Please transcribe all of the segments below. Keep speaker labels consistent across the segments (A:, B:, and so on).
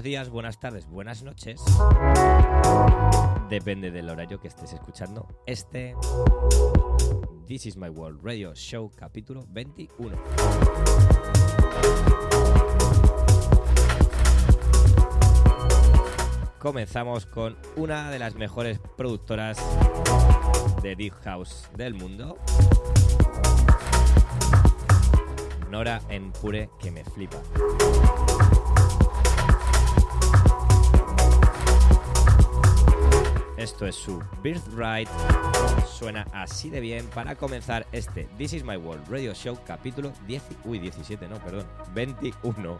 A: días, buenas tardes, buenas noches. Depende del horario que estés escuchando este This is My World Radio Show capítulo 21. Comenzamos con una de las mejores productoras de Deep House del mundo. Nora en Pure que me flipa. Esto es su Birthright. Suena así de bien para comenzar este This is My World Radio Show capítulo 10, uy 17, no, perdón, 21.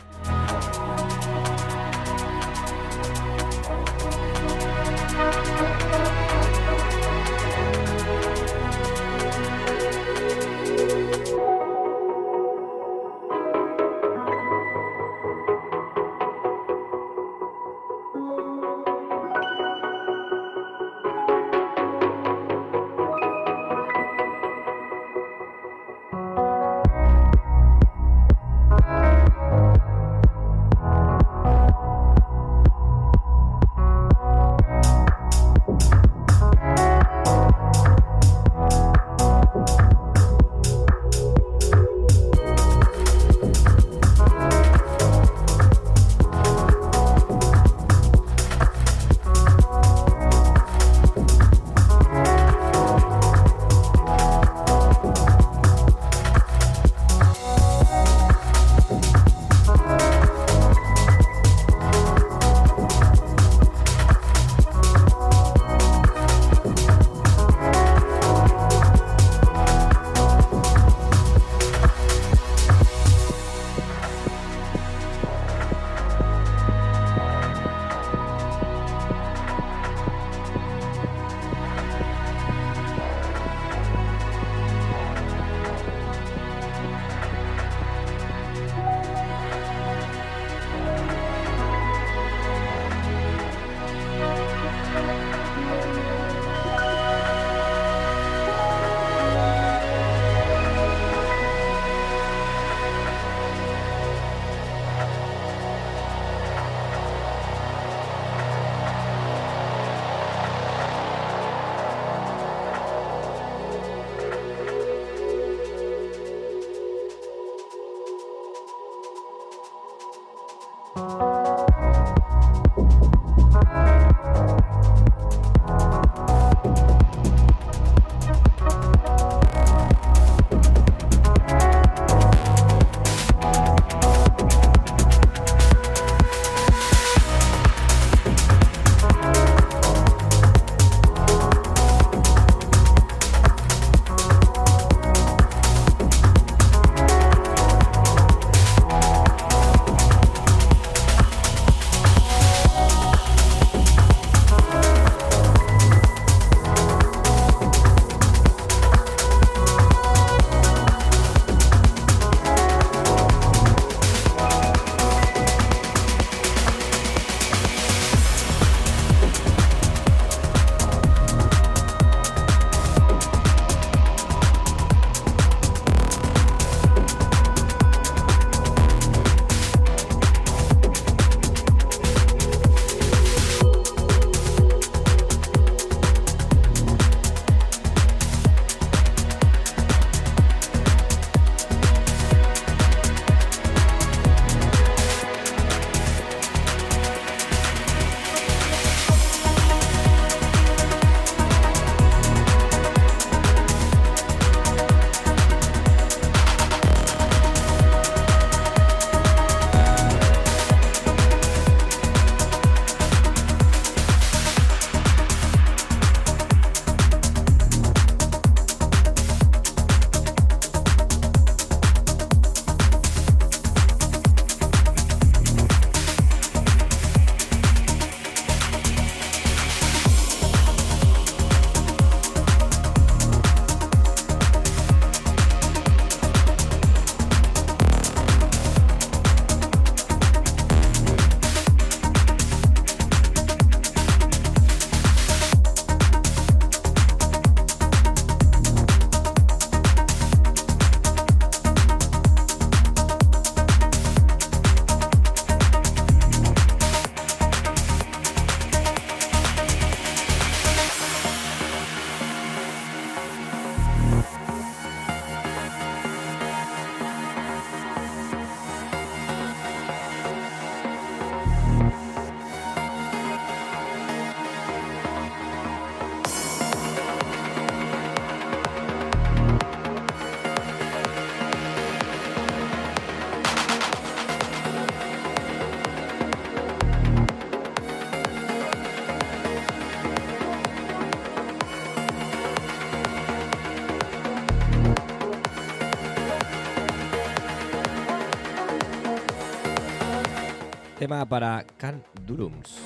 A: Tema para Can Durums.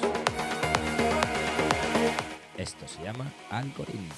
A: Esto se llama Algorithm.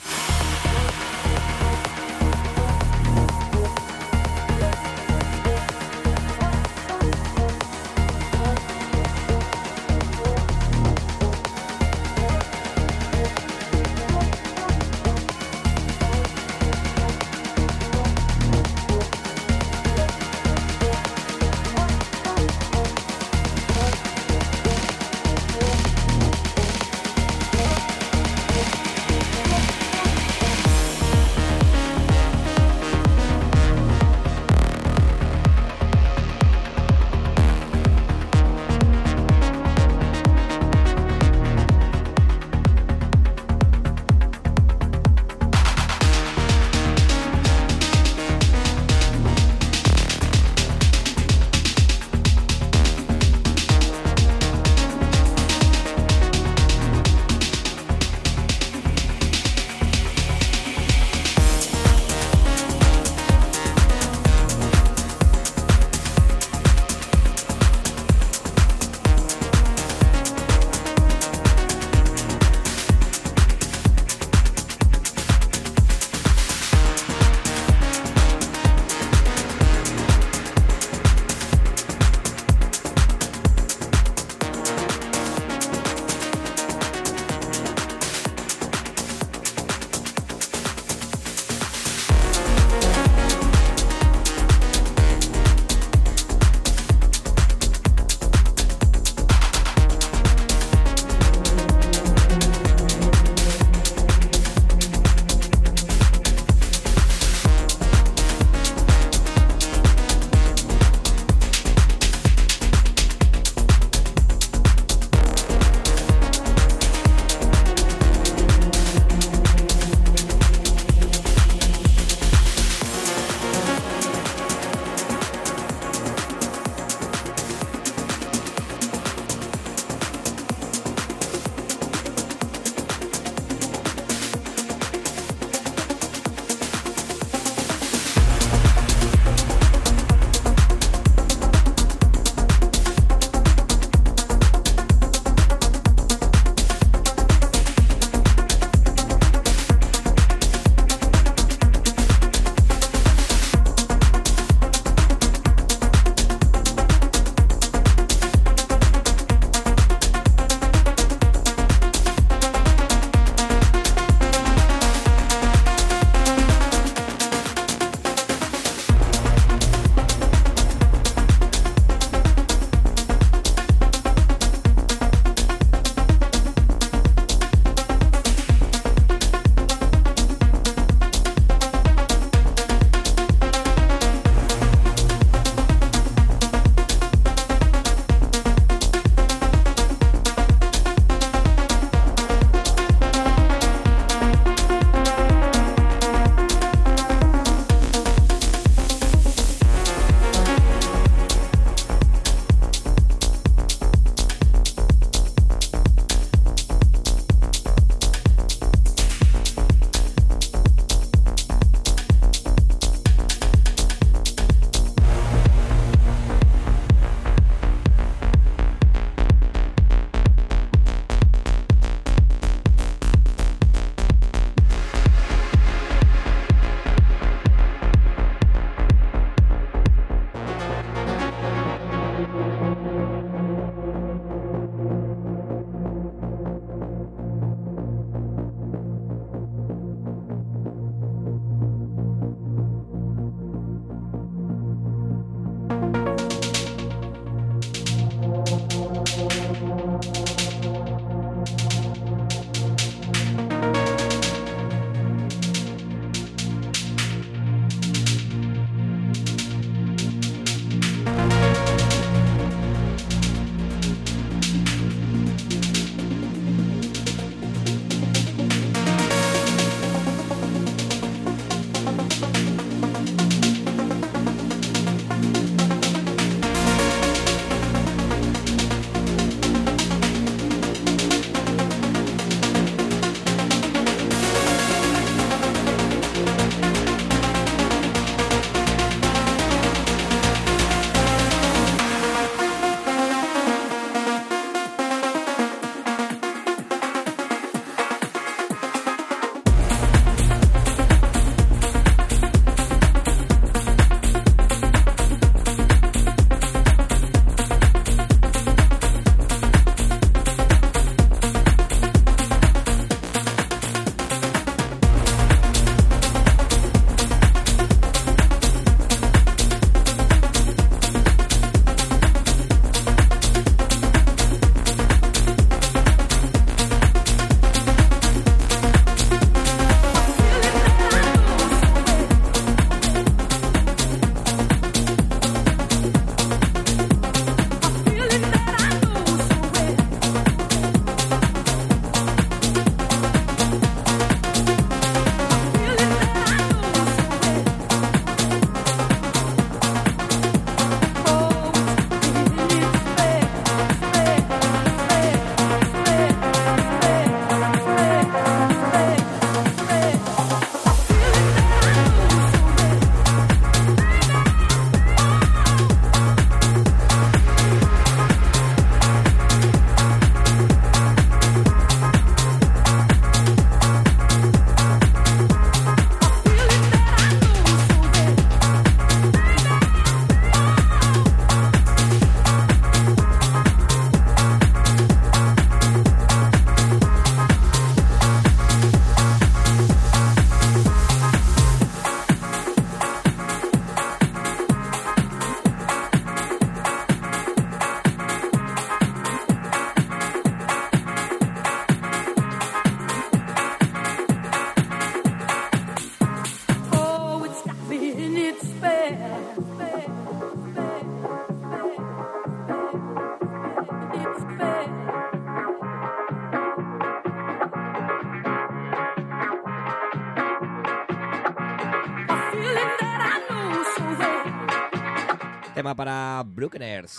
B: Brookeners.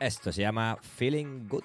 B: Esto se llama Feeling Good.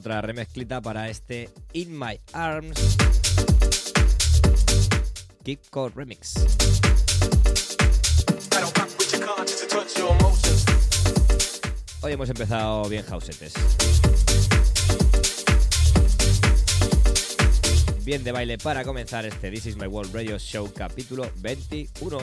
B: Remezclita para este In My Arms Keep Code Remix. Hoy hemos empezado bien houseetes. Bien de baile para comenzar este This Is My World Radio Show capítulo 21.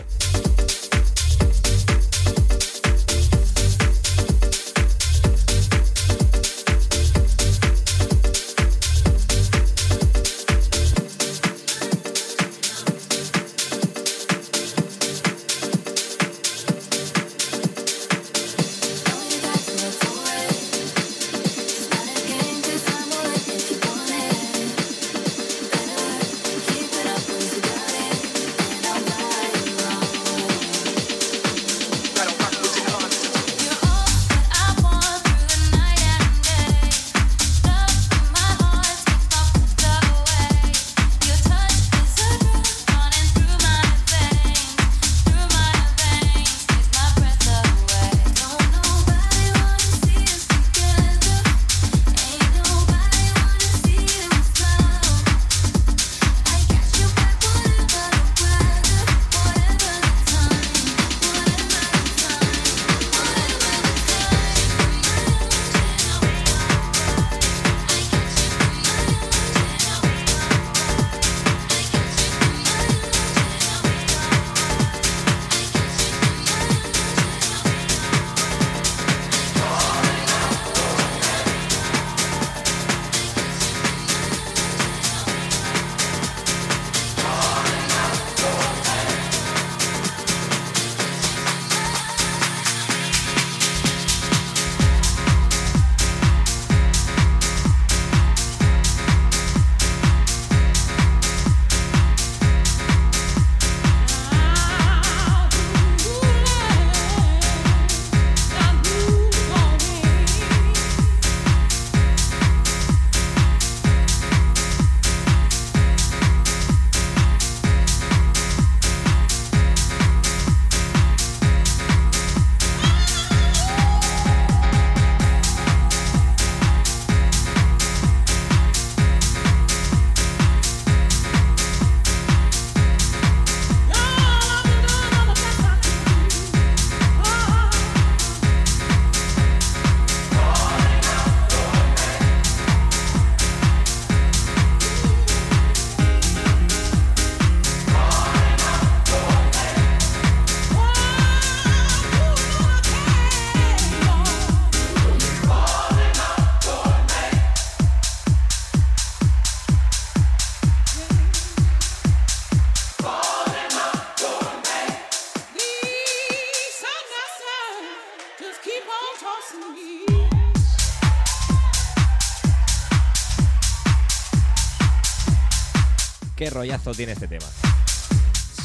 C: Qué rollazo tiene este tema.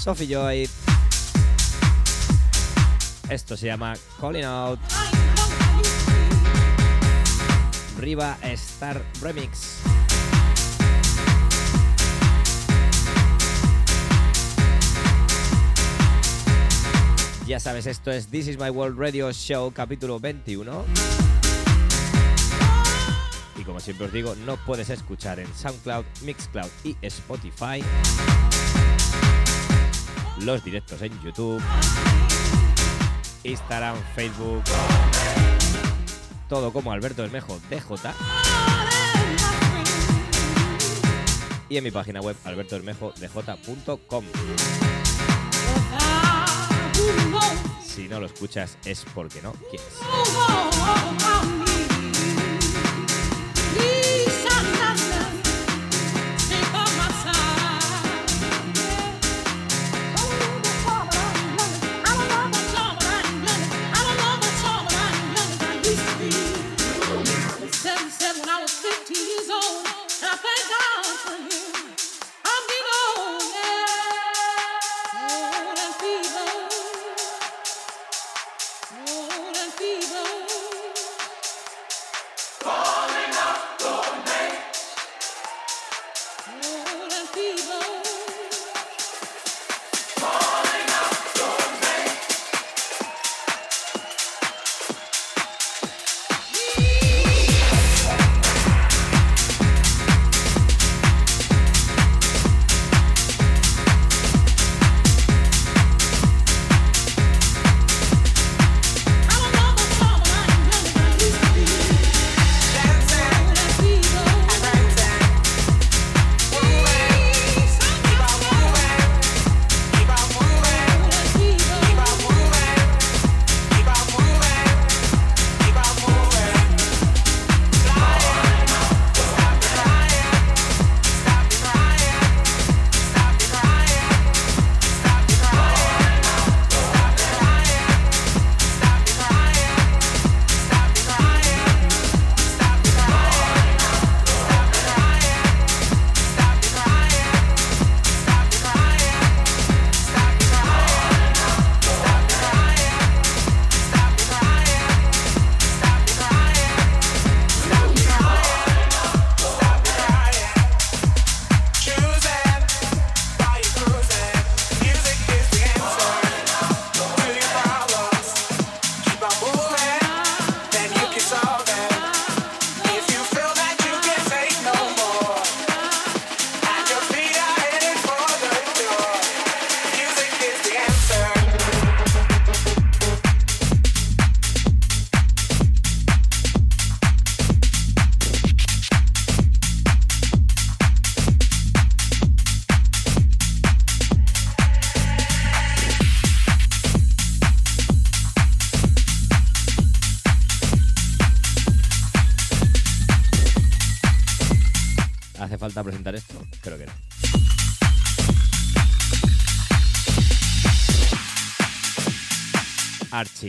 C: Sophie Joy. Esto se llama Calling Out. Riva Star Remix. Ya sabes, esto es This Is My World Radio Show, capítulo 21. Y como siempre os digo, no puedes escuchar en SoundCloud, Mixcloud y Spotify los directos en YouTube, Instagram, Facebook, todo como Alberto Bermejo DJ y en mi página web albertobermejodj.com. Si no lo escuchas es porque no quieres.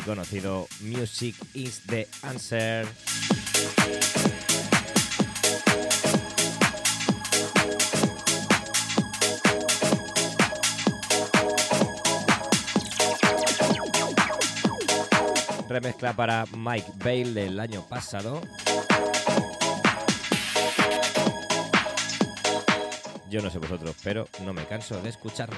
C: Conocido Music is the Answer. Remezcla para Mike Bale del año pasado. Yo no sé vosotros, pero no me canso de escucharlo.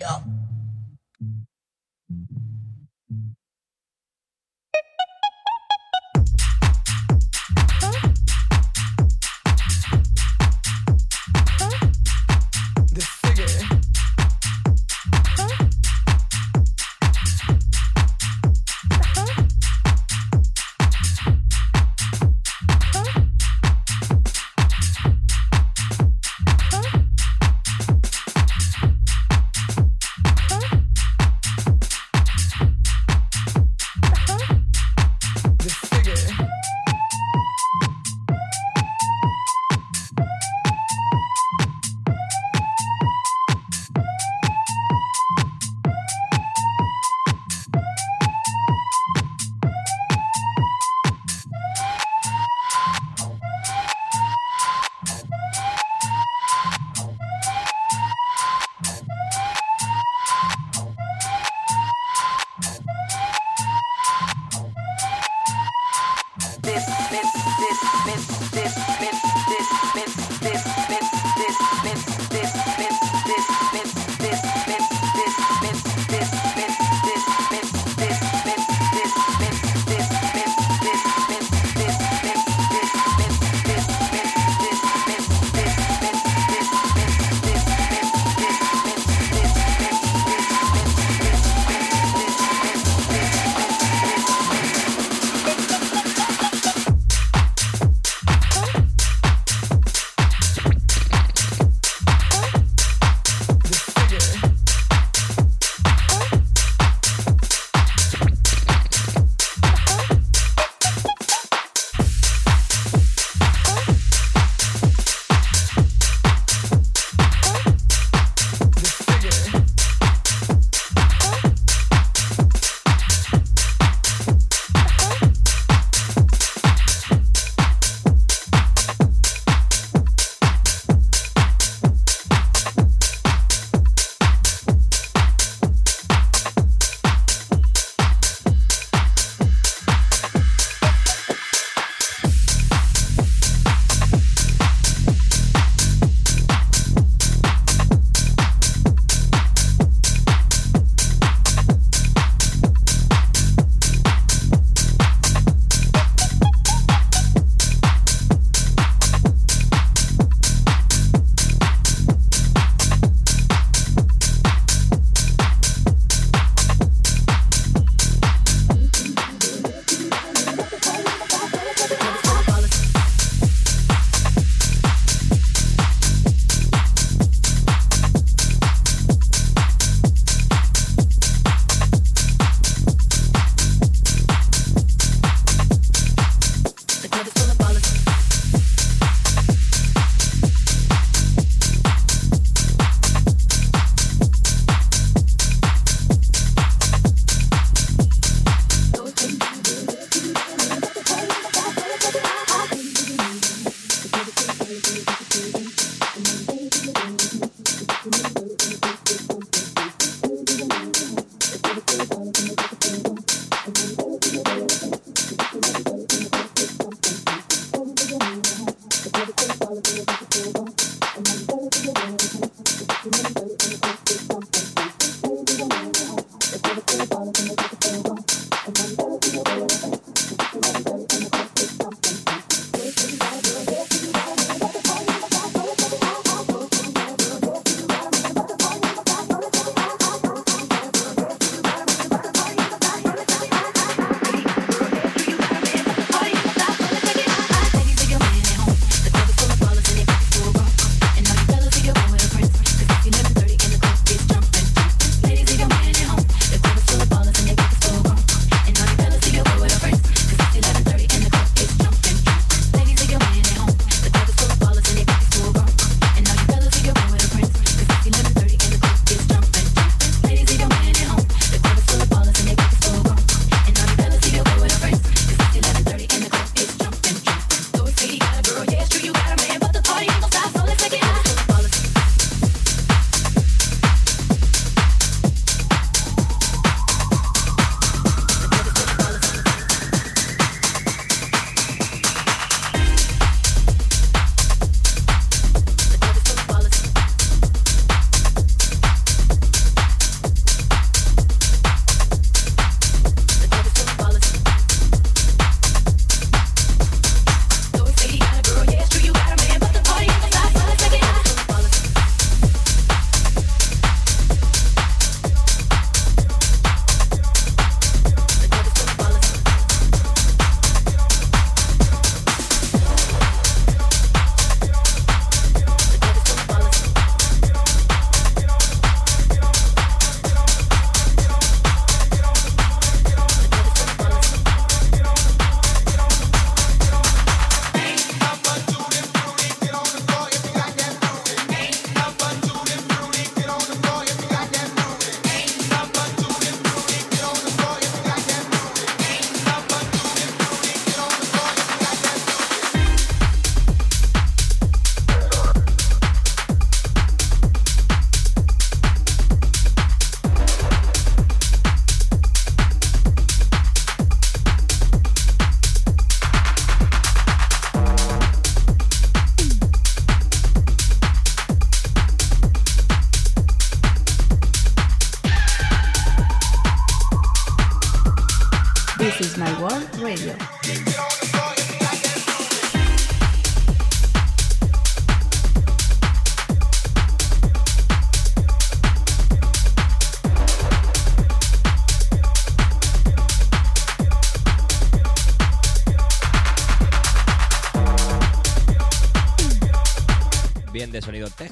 D: Llama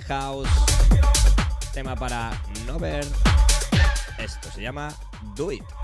A: House. Tema para Nover. Esto se llama Do It.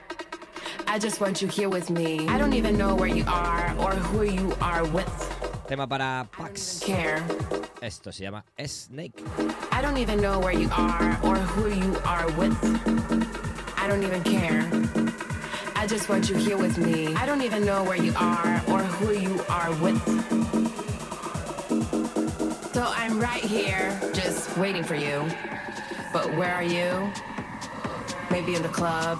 E: I just want you here with me. I don't even know where you are or who you are with.
A: Tema para Pax.
E: Care.
A: Esto se llama Snake.
E: I don't even know where you are or who you are with. I don't even care. I just want you here with me. I don't even know where you are or who you are with. So I'm right here, just waiting for you. But where are you? maybe in the club,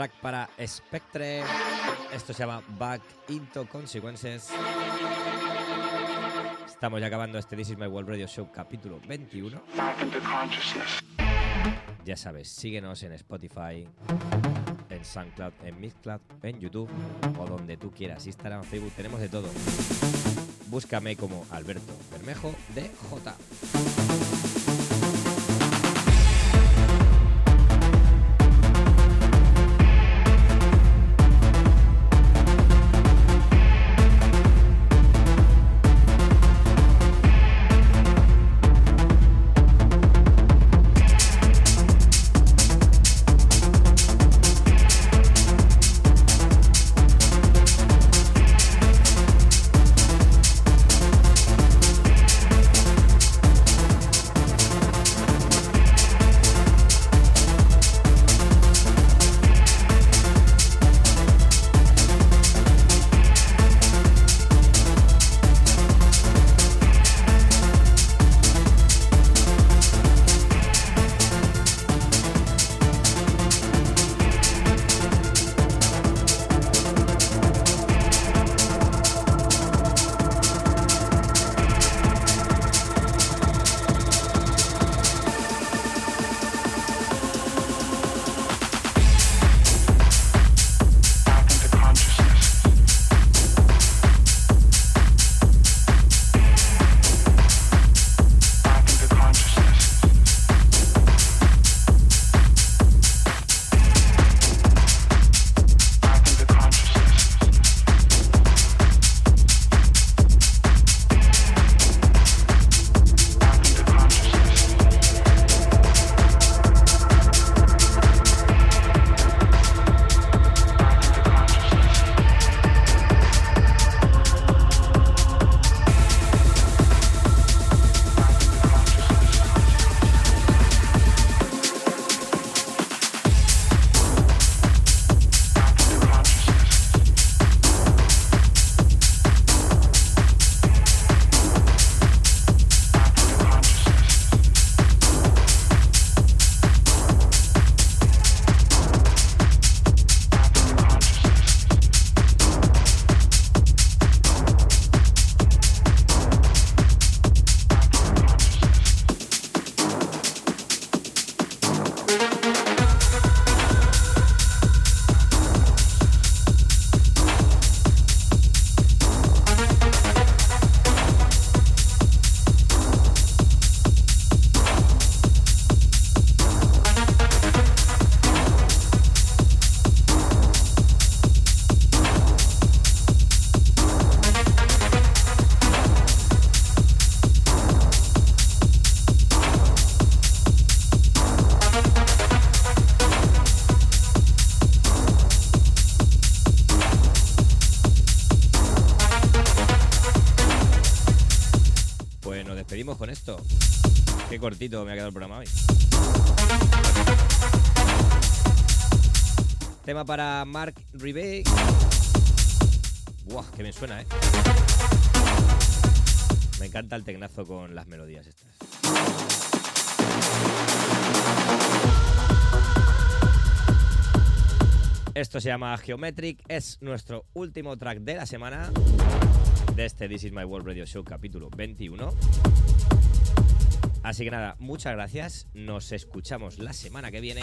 A: Track para Spectre. Esto se llama Back into Consequences. Estamos ya acabando este This is My World Radio Show capítulo 21. Ya sabes, síguenos en Spotify, en SoundCloud, en Mixcloud, en YouTube o donde tú quieras. Instagram, Facebook, tenemos de todo. Búscame como Alberto Bermejo de J. me ha quedado el programa hoy. Tema para Mark Rivet. Buah, que me suena, ¿eh? Me encanta el tecnazo con las melodías estas. Esto se llama Geometric, es nuestro último track de la semana de este This Is My World Radio Show capítulo 21. Así que nada, muchas gracias, nos escuchamos la semana que viene.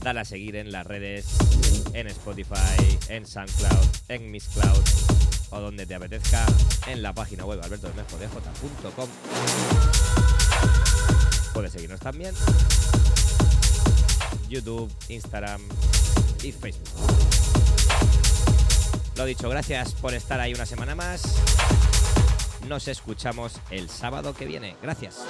A: Dale a seguir en las redes, en Spotify, en SoundCloud, en Miss Cloud o donde te apetezca, en la página web albertobermejodj.com. Puedes seguirnos también YouTube, Instagram y Facebook. Lo dicho, gracias por estar ahí una semana más. Nos escuchamos el sábado que viene. Gracias.